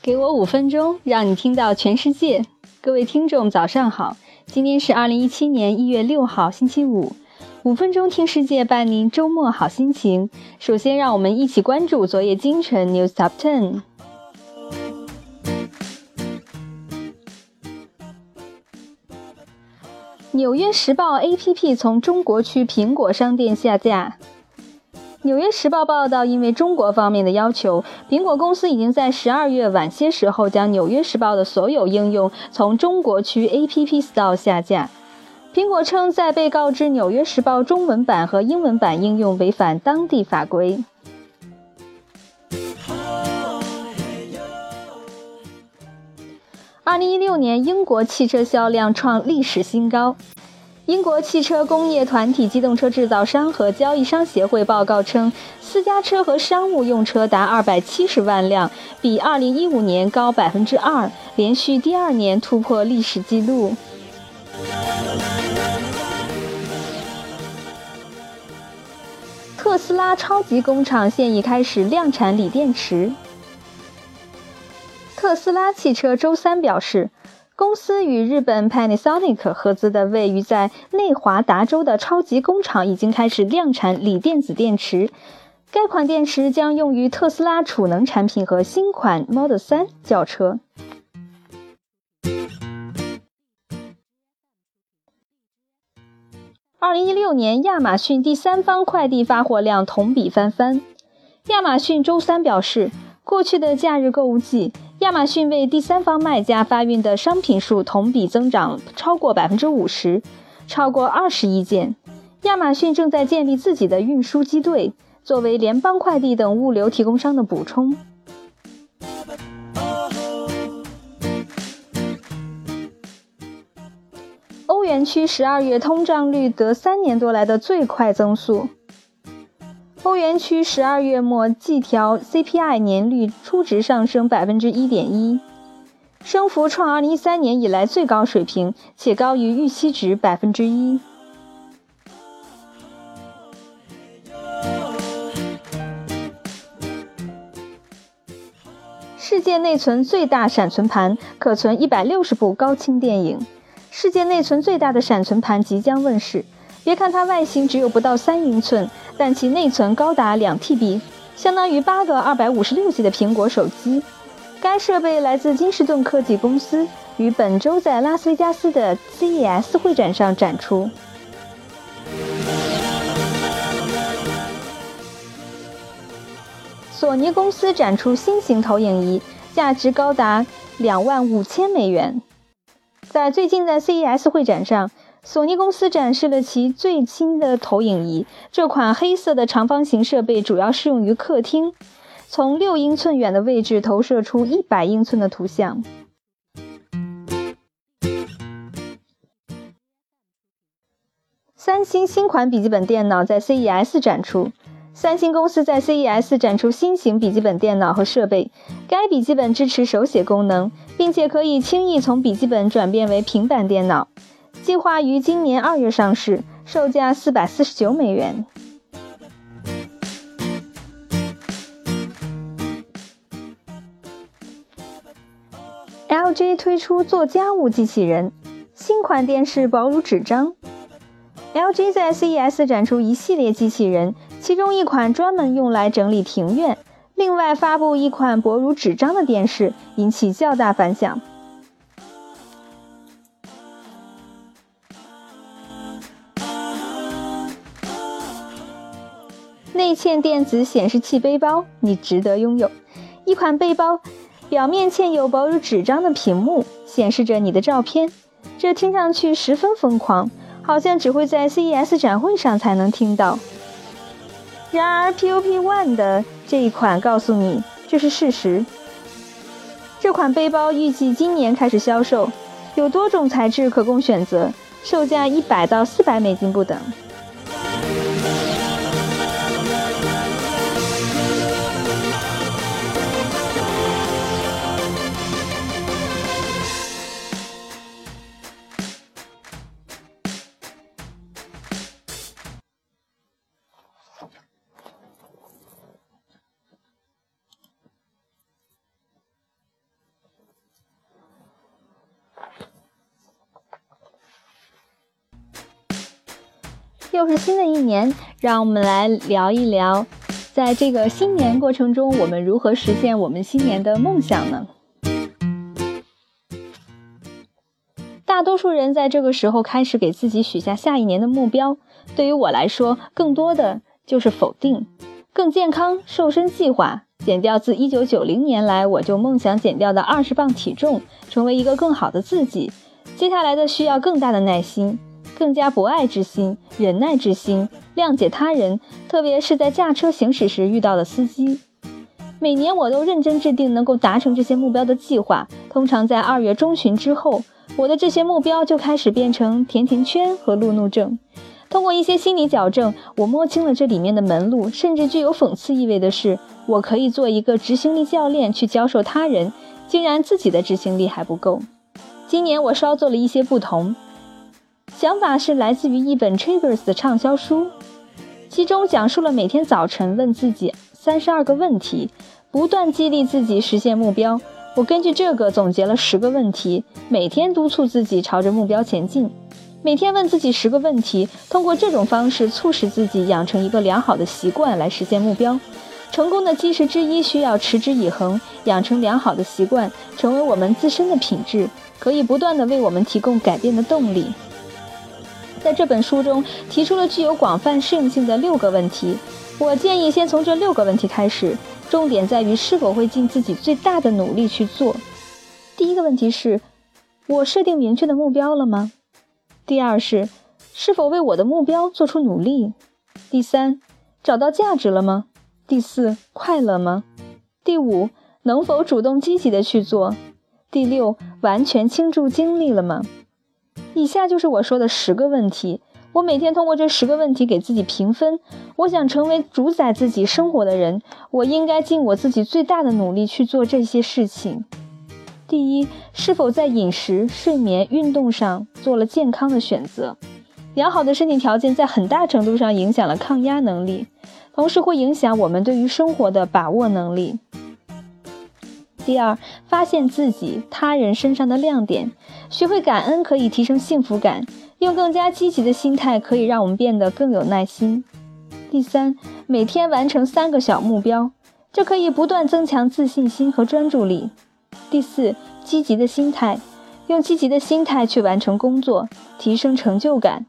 给我五分钟，让你听到全世界。各位听众，早上好！今天是二零一七年一月六号，星期五。五分钟听世界，伴您周末好心情。首先，让我们一起关注昨夜今晨 News Top Ten。纽约时报 APP 从中国区苹果商店下架。纽约时报报道，因为中国方面的要求，苹果公司已经在十二月晚些时候将纽约时报的所有应用从中国区 App Store 下架。苹果称，在被告知纽约时报中文版和英文版应用违反当地法规。二零一六年，英国汽车销量创历史新高。英国汽车工业团体机动车制造商和交易商协会报告称，私家车和商务用车达二百七十万辆，比二零一五年高百分之二，连续第二年突破历史记录。特斯拉超级工厂现已开始量产锂电池。特斯拉汽车周三表示。公司与日本 Panasonic 合资的位于在内华达州的超级工厂已经开始量产锂电子电池。该款电池将用于特斯拉储能产品和新款 Model 3轿车。二零一六年，亚马逊第三方快递发货量同比翻番。亚马逊周三表示，过去的假日购物季。亚马逊为第三方卖家发运的商品数同比增长超过百分之五十，超过二十亿件。亚马逊正在建立自己的运输机队，作为联邦快递等物流提供商的补充。欧元区十二月通胀率得三年多来的最快增速。欧元区十二月末季调 CPI 年率初值上升百分之一点一，升幅创二零一三年以来最高水平，且高于预期值百分之一。世界内存最大闪存盘可存一百六十部高清电影。世界内存最大的闪存盘即将问世。别看它外形只有不到三英寸，但其内存高达两 TB，相当于八个二百五十六 G 的苹果手机。该设备来自金士顿科技公司，于本周在拉斯维加斯的 CES 会展上展出。索尼公司展出新型投影仪，价值高达两万五千美元。在最近的 CES 会展上。索尼公司展示了其最新的投影仪。这款黑色的长方形设备主要适用于客厅，从六英寸远的位置投射出一百英寸的图像。三星新款笔记本电脑在 CES 展出。三星公司在 CES 展出新型笔记本电脑和设备。该笔记本支持手写功能，并且可以轻易从笔记本转变为平板电脑。计划于今年二月上市，售价四百四十九美元。LG 推出做家务机器人，新款电视薄如纸张。LG 在 CES 展出一系列机器人，其中一款专门用来整理庭院，另外发布一款薄如纸张的电视，引起较大反响。内嵌电子显示器背包，你值得拥有一款背包，表面嵌有薄如纸张的屏幕，显示着你的照片。这听上去十分疯狂，好像只会在 CES 展会上才能听到。然而，POP One 的这一款告诉你这是事实。这款背包预计今年开始销售，有多种材质可供选择，售价一百到四百美金不等。又是新的一年，让我们来聊一聊，在这个新年过程中，我们如何实现我们新年的梦想呢？大多数人在这个时候开始给自己许下下一年的目标，对于我来说，更多的就是否定。更健康瘦身计划，减掉自一九九零年来我就梦想减掉的二十磅体重，成为一个更好的自己。接下来的需要更大的耐心。更加博爱之心、忍耐之心、谅解他人，特别是在驾车行驶时遇到的司机。每年我都认真制定能够达成这些目标的计划。通常在二月中旬之后，我的这些目标就开始变成甜甜圈和路怒症。通过一些心理矫正，我摸清了这里面的门路。甚至具有讽刺意味的是，我可以做一个执行力教练去教授他人，竟然自己的执行力还不够。今年我稍做了一些不同。想法是来自于一本 Triggers 的畅销书，其中讲述了每天早晨问自己三十二个问题，不断激励自己实现目标。我根据这个总结了十个问题，每天督促自己朝着目标前进。每天问自己十个问题，通过这种方式促使自己养成一个良好的习惯来实现目标。成功的基石之一需要持之以恒，养成良好的习惯，成为我们自身的品质，可以不断的为我们提供改变的动力。在这本书中提出了具有广泛适用性的六个问题，我建议先从这六个问题开始，重点在于是否会尽自己最大的努力去做。第一个问题是：我设定明确的目标了吗？第二是：是否为我的目标做出努力？第三，找到价值了吗？第四，快乐吗？第五，能否主动积极的去做？第六，完全倾注精力了吗？以下就是我说的十个问题。我每天通过这十个问题给自己评分。我想成为主宰自己生活的人，我应该尽我自己最大的努力去做这些事情。第一，是否在饮食、睡眠、运动上做了健康的选择？良好的身体条件在很大程度上影响了抗压能力，同时会影响我们对于生活的把握能力。第二，发现自己、他人身上的亮点，学会感恩可以提升幸福感，用更加积极的心态可以让我们变得更有耐心。第三，每天完成三个小目标，这可以不断增强自信心和专注力。第四，积极的心态，用积极的心态去完成工作，提升成就感。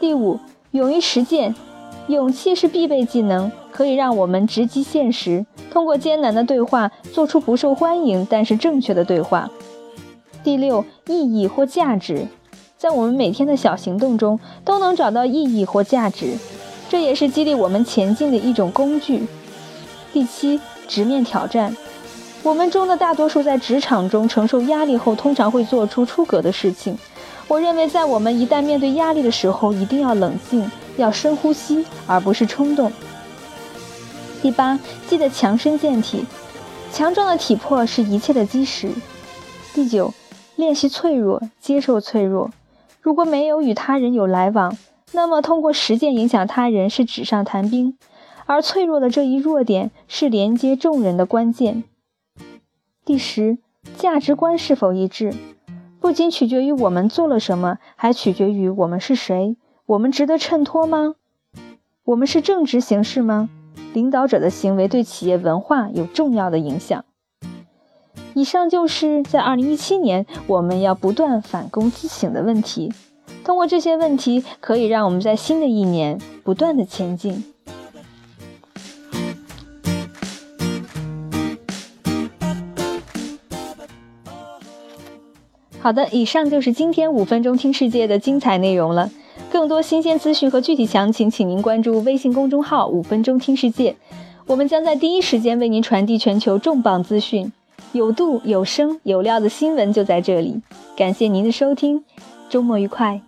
第五，勇于实践，勇气是必备技能。可以让我们直击现实，通过艰难的对话做出不受欢迎但是正确的对话。第六，意义或价值，在我们每天的小行动中都能找到意义或价值，这也是激励我们前进的一种工具。第七，直面挑战，我们中的大多数在职场中承受压力后，通常会做出出格的事情。我认为，在我们一旦面对压力的时候，一定要冷静，要深呼吸，而不是冲动。第八，记得强身健体，强壮的体魄是一切的基石。第九，练习脆弱，接受脆弱。如果没有与他人有来往，那么通过实践影响他人是纸上谈兵，而脆弱的这一弱点是连接众人的关键。第十，价值观是否一致，不仅取决于我们做了什么，还取决于我们是谁。我们值得衬托吗？我们是正直行事吗？领导者的行为对企业文化有重要的影响。以上就是在二零一七年我们要不断反躬自省的问题。通过这些问题，可以让我们在新的一年不断的前进。好的，以上就是今天五分钟听世界的精彩内容了。更多新鲜资讯和具体详情，请您关注微信公众号“五分钟听世界”，我们将在第一时间为您传递全球重磅资讯，有度、有声、有料的新闻就在这里。感谢您的收听，周末愉快。